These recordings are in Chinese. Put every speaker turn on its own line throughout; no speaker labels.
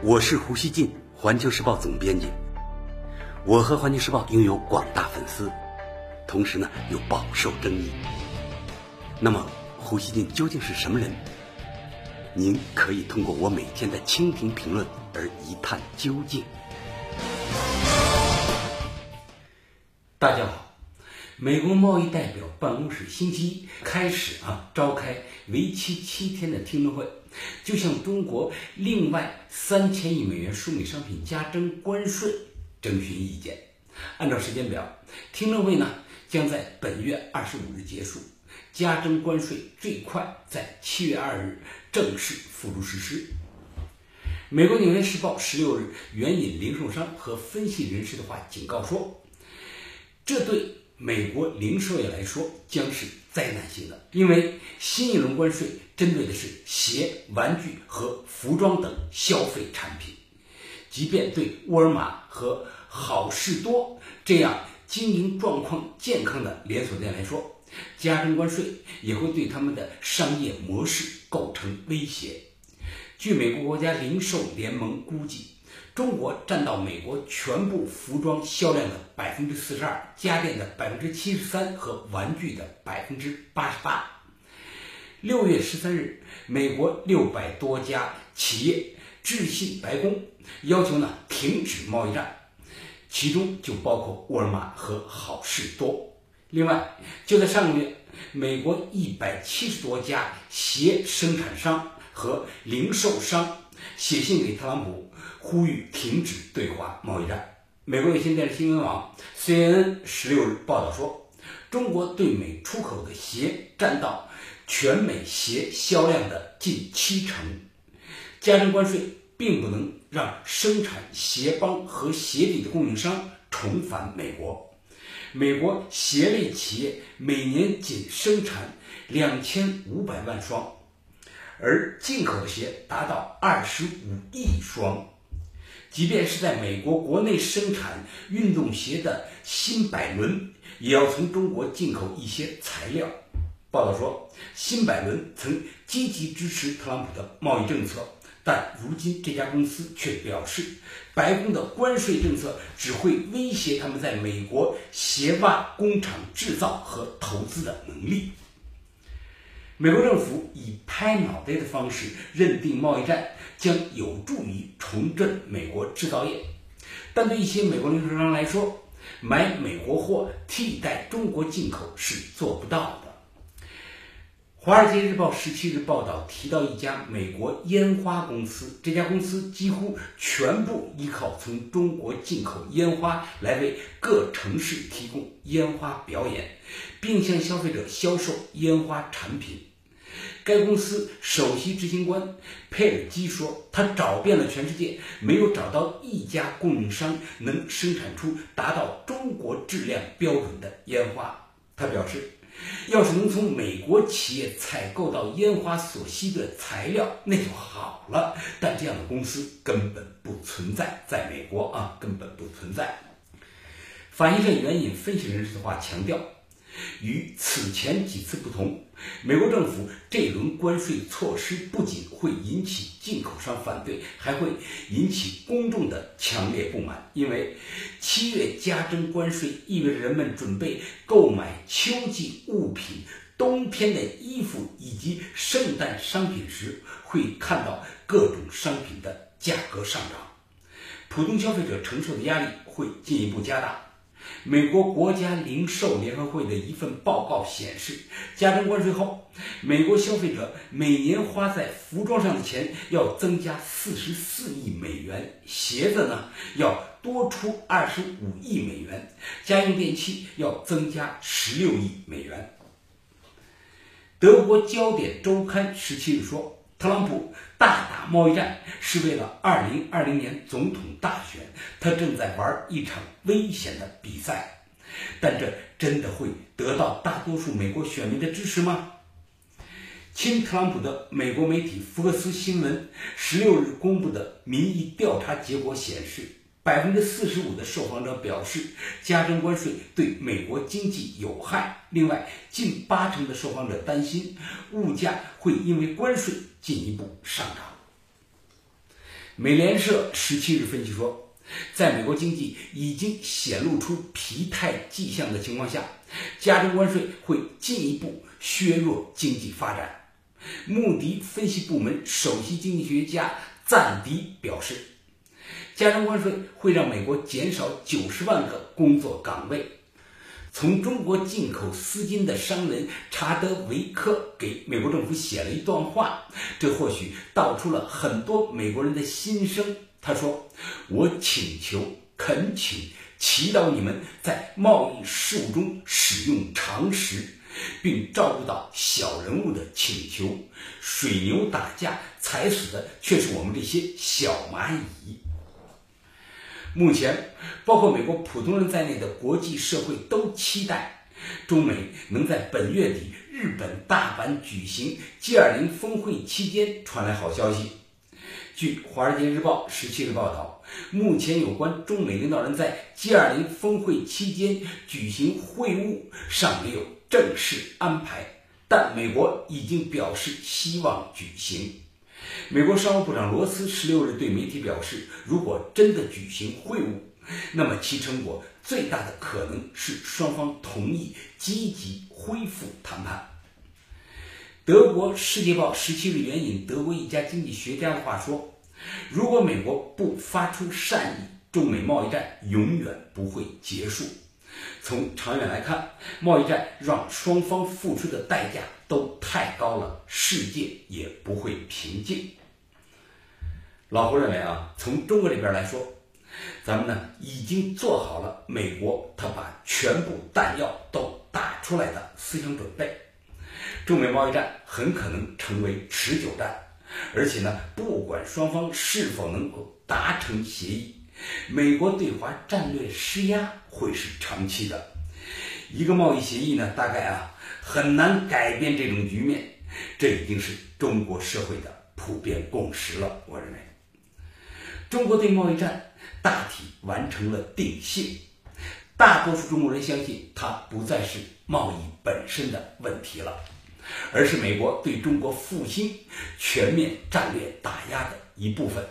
我是胡锡进，环球时报总编辑。我和环球时报拥有广大粉丝，同时呢又饱受争议。那么，胡锡进究竟是什么人？您可以通过我每天的蜻蜓评论而一探究竟。大家好，美国贸易代表办公室星期一开始啊召开为期七天的听证会，就向中国另外三千亿美元输美商品加征关税征询意见。按照时间表，听证会呢将在本月二十五日结束，加征关税最快在七月二日正式付诸实施。美国《纽约时报》十六日援引零售商和分析人士的话警告说。这对美国零售业来说将是灾难性的，因为新一轮关税针对的是鞋、玩具和服装等消费产品。即便对沃尔玛和好事多这样经营状况健康的连锁店来说，加征关税也会对他们的商业模式构成威胁。据美国国家零售联盟估计。中国占到美国全部服装销量的百分之四十二，家电的百分之七十三和玩具的百分之八十八。六月十三日，美国六百多家企业致信白宫，要求呢停止贸易战，其中就包括沃尔玛和好事多。另外，就在上个月，美国一百七十多家鞋生产商和零售商写信给特朗普。呼吁停止对华贸易战。美国有线电视新闻网 CNN 十六日报道说，中国对美出口的鞋占到全美鞋销量的近七成。加征关税并不能让生产鞋帮和鞋底的供应商重返美国。美国鞋类企业每年仅生产两千五百万双，而进口的鞋达到二十五亿双。即便是在美国国内生产运动鞋的新百伦，也要从中国进口一些材料。报道说，新百伦曾积极支持特朗普的贸易政策，但如今这家公司却表示，白宫的关税政策只会威胁他们在美国鞋袜工厂制造和投资的能力。美国政府以拍脑袋的方式认定贸易战将有助于重振美国制造业，但对一些美国零售商来说，买美国货替代中国进口是做不到的。《华尔街日报》十七日报道提到一家美国烟花公司，这家公司几乎全部依靠从中国进口烟花来为各城市提供烟花表演，并向消费者销售烟花产品。该公司首席执行官佩尔基说：“他找遍了全世界，没有找到一家供应商能生产出达到中国质量标准的烟花。”他表示。要是能从美国企业采购到烟花所需的材料，那就好了。但这样的公司根本不存在，在美国啊，根本不存在。法新社援引分析人士的话强调。与此前几次不同，美国政府这轮关税措施不仅会引起进口商反对，还会引起公众的强烈不满。因为七月加征关税意味着人们准备购买秋季物品、冬天的衣服以及圣诞商品时，会看到各种商品的价格上涨，普通消费者承受的压力会进一步加大。美国国家零售联合会的一份报告显示，加征关税后，美国消费者每年花在服装上的钱要增加四十四亿美元，鞋子呢要多出二十五亿美元，家用电器要增加十六亿美元。德国焦点周刊十七日说。特朗普大打贸易战是为了2020年总统大选，他正在玩一场危险的比赛，但这真的会得到大多数美国选民的支持吗？亲特朗普的美国媒体福克斯新闻16日公布的民意调查结果显示。百分之四十五的受访者表示，加征关税对美国经济有害。另外，近八成的受访者担心物价会因为关税进一步上涨。美联社十七日分析说，在美国经济已经显露出疲态迹象的情况下，加征关税会进一步削弱经济发展。穆迪分析部门首席经济学家赞迪表示，加征关税会让美国减少九十万个工作岗位。从中国进口丝巾的商人查德维克给美国政府写了一段话，这或许道出了很多美国人的心声。他说：“我请求、恳请、祈祷你们在贸易事务中使用常识，并照顾到小人物的请求。水牛打架，踩死的却是我们这些小蚂蚁。”目前，包括美国普通人在内的国际社会都期待中美能在本月底日本大阪举行 G20 峰会期间传来好消息。据《华尔街日报》十七日报道，目前有关中美领导人在 G20 峰会期间举行会晤尚没有正式安排，但美国已经表示希望举行。美国商务部长罗斯十六日对媒体表示，如果真的举行会晤，那么其成果最大的可能是双方同意积极恢复谈判。德国《世界报》十七日援引德国一家经济学家的话说：“如果美国不发出善意，中美贸易战永远不会结束。从长远来看，贸易战让双方付出的代价。”都太高了，世界也不会平静。老胡认为啊，从中国这边来说，咱们呢已经做好了美国他把全部弹药都打出来的思想准备。中美贸易战很可能成为持久战，而且呢，不管双方是否能够达成协议，美国对华战略施压会是长期的。一个贸易协议呢，大概啊。很难改变这种局面，这已经是中国社会的普遍共识了。我认为，中国对贸易战大体完成了定性，大多数中国人相信它不再是贸易本身的问题了，而是美国对中国复兴全面战略打压的一部分。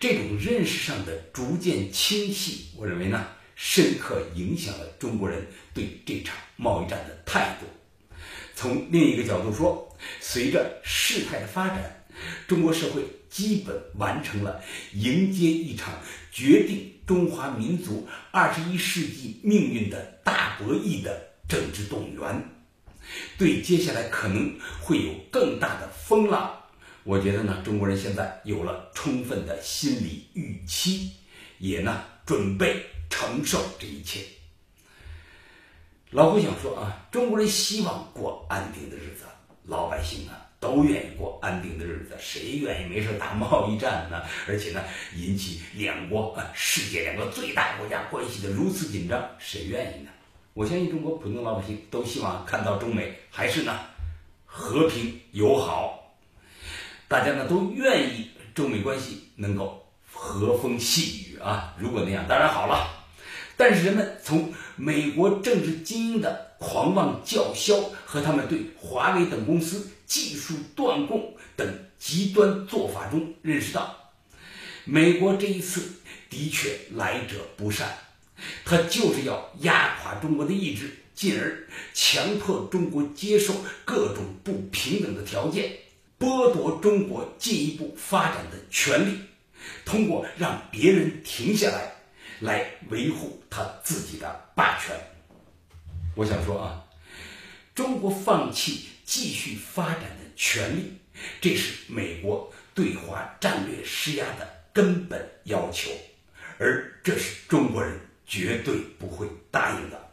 这种认识上的逐渐清晰，我认为呢。深刻影响了中国人对这场贸易战的态度。从另一个角度说，随着事态的发展，中国社会基本完成了迎接一场决定中华民族二十一世纪命运的大博弈的政治动员。对接下来可能会有更大的风浪，我觉得呢，中国人现在有了充分的心理预期，也呢准备。承受这一切，老胡想说啊，中国人希望过安定的日子，老百姓啊都愿意过安定的日子，谁愿意没事打贸易战呢？而且呢，引起两国啊世界两个最大国家关系的如此紧张，谁愿意呢？我相信中国普通老百姓都希望看到中美还是呢和平友好，大家呢都愿意中美关系能够和风细雨啊。如果那样，当然好了。但是人们从美国政治精英的狂妄叫嚣和他们对华为等公司技术断供等极端做法中认识到，美国这一次的确来者不善，他就是要压垮中国的意志，进而强迫中国接受各种不平等的条件，剥夺中国进一步发展的权利，通过让别人停下来。来维护他自己的霸权。我想说啊，中国放弃继续发展的权利，这是美国对华战略施压的根本要求，而这是中国人绝对不会答应的。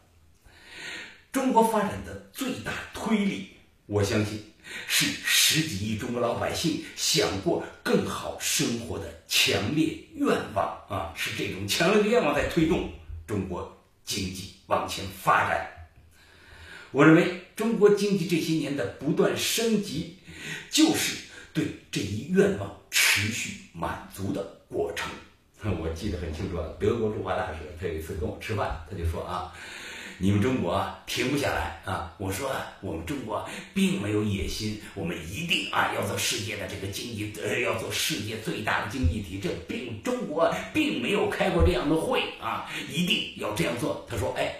中国发展的最大推力，我相信。是十几亿中国老百姓想过更好生活的强烈愿望啊！是这种强烈的愿望在推动中国经济往前发展。我认为中国经济这些年的不断升级，就是对这一愿望持续满足的过程。我记得很清楚，德国驻华大使他有一次跟我吃饭，他就说啊，你们中国停不下来啊！我说，我们中国并没有野心，我们一定啊要做世界的这个经济，呃，要做世界最大的经济体。这并中国并没有开过这样的会啊，一定要这样做。他说，哎，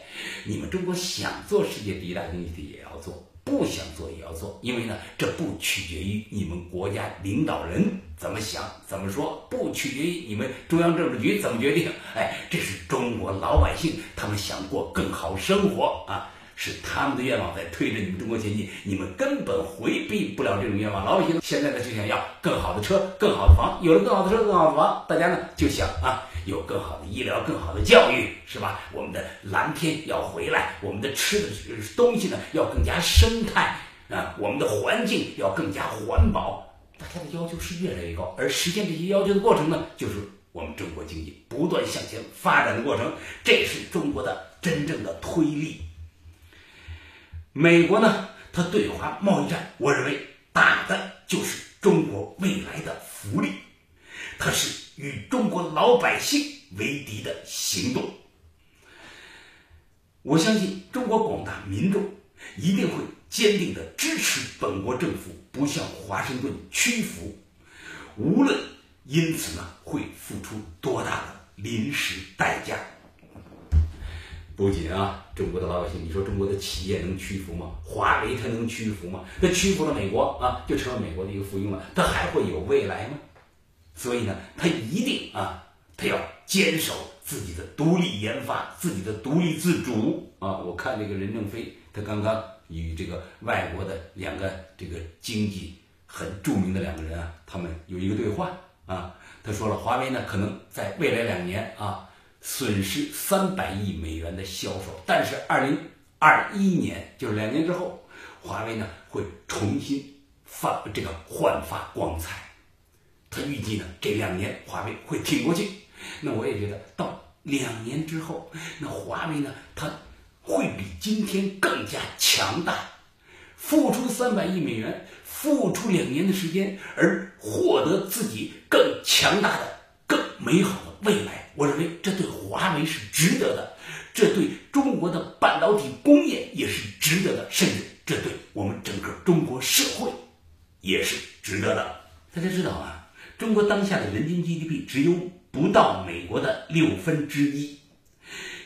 你们中国想做世界第一大经济体也要做。不想做也要做，因为呢，这不取决于你们国家领导人怎么想、怎么说，不取决于你们中央政治局怎么决定。哎，这是中国老百姓他们想过更好生活啊，是他们的愿望在推着你们中国前进，你们根本回避不了这种愿望。老百姓现在呢就想要更好的车、更好的房，有了更好的车、更好的房，大家呢就想啊。有更好的医疗、更好的教育，是吧？我们的蓝天要回来，我们的吃的东西呢要更加生态啊，我们的环境要更加环保。大家的要求是越来越高，而实现这些要求的过程呢，就是我们中国经济不断向前发展的过程。这是中国的真正的推力。美国呢，它对华贸易战，我认为打的就是中国未来的福利，它是。与中国老百姓为敌的行动，我相信中国广大民众一定会坚定的支持本国政府，不向华盛顿屈服，无论因此呢会付出多大的临时代价。不仅啊，中国的老百姓，你说中国的企业能屈服吗？华为它能屈服吗？它屈服了美国啊，就成了美国的一个附庸了，它还会有未来吗？所以呢，它一定啊，它要坚守自己的独立研发，自己的独立自主啊！我看这个任正非，他刚刚与这个外国的两个这个经济很著名的两个人啊，他们有一个对话啊，他说了，华为呢可能在未来两年啊损失三百亿美元的销售，但是二零二一年就是两年之后，华为呢会重新发这个焕发光彩。他预计呢，这两年华为会挺过去。那我也觉得，到两年之后，那华为呢，它会比今天更加强大。付出三百亿美元，付出两年的时间，而获得自己更强大的、更美好的未来。我认为这对华为是值得的，这对中国的半导体工业也是值得的，甚至这对我们整个中国社会也是值得的。大家知道啊。中国当下的人均 GDP 只有不到美国的六分之一，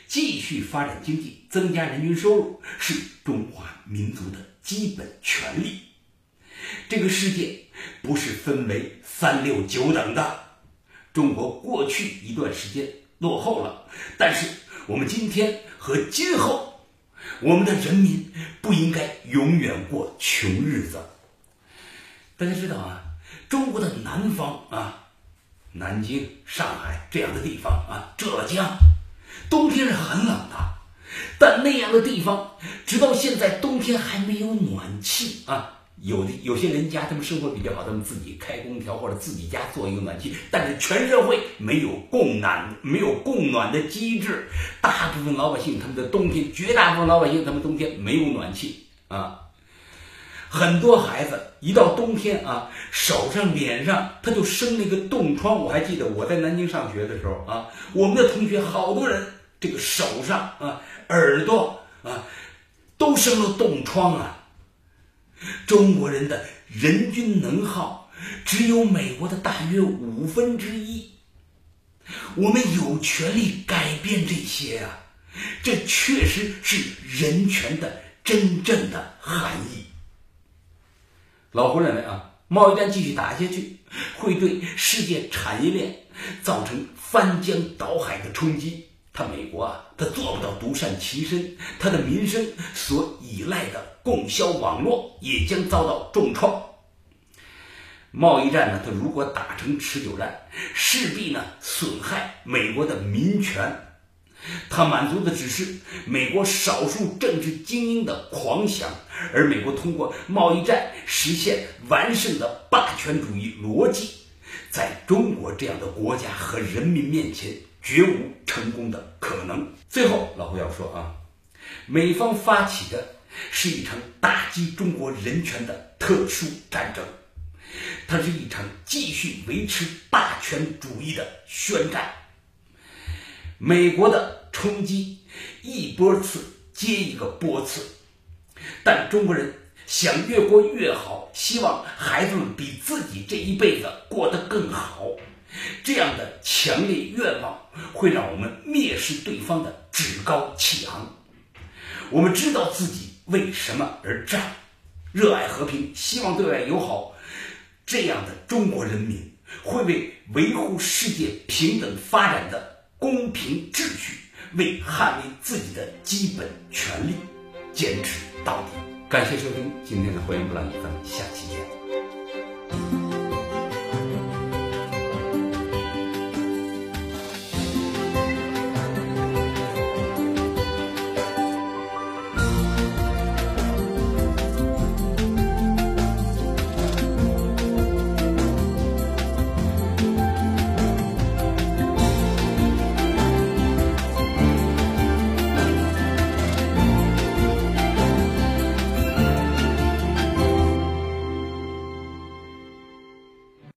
继续发展经济、增加人均收入是中华民族的基本权利。这个世界不是分为三六九等的，中国过去一段时间落后了，但是我们今天和今后，我们的人民不应该永远过穷日子。大家知道啊。中国的南方啊，南京、上海这样的地方啊，浙江，冬天是很冷的，但那样的地方，直到现在冬天还没有暖气啊。有的有些人家他们生活比较好，他们自己开空调或者自己家做一个暖气，但是全社会没有供暖，没有供暖的机制，大部分老百姓他们的冬天，绝大部分老百姓他们冬天没有暖气啊。很多孩子一到冬天啊，手上、脸上他就生那个冻疮。我还记得我在南京上学的时候啊，我们的同学好多人这个手上啊、耳朵啊都生了冻疮啊。中国人的人均能耗只有美国的大约五分之一，我们有权利改变这些啊，这确实是人权的真正的含义。老胡认为啊，贸易战继续打下去，会对世界产业链造成翻江倒海的冲击。他美国啊，他做不到独善其身，他的民生所依赖的供销网络也将遭到重创。贸易战呢，它如果打成持久战，势必呢损害美国的民权。它满足的只是美国少数政治精英的狂想，而美国通过贸易战实现完胜的霸权主义逻辑，在中国这样的国家和人民面前绝无成功的可能。最后，老胡要说啊，美方发起的是一场打击中国人权的特殊战争，它是一场继续维持霸权主义的宣战。美国的冲击一波次接一个波次。但中国人想越过越好，希望孩子们比自己这一辈子过得更好，这样的强烈愿望会让我们蔑视对方的趾高气昂。我们知道自己为什么而战，热爱和平，希望对外友好，这样的中国人民会为维护世界平等发展的公平秩序，为捍卫自己的基本权利，坚持到底。感谢收听今天的《欢迎不浪》，咱们下期见。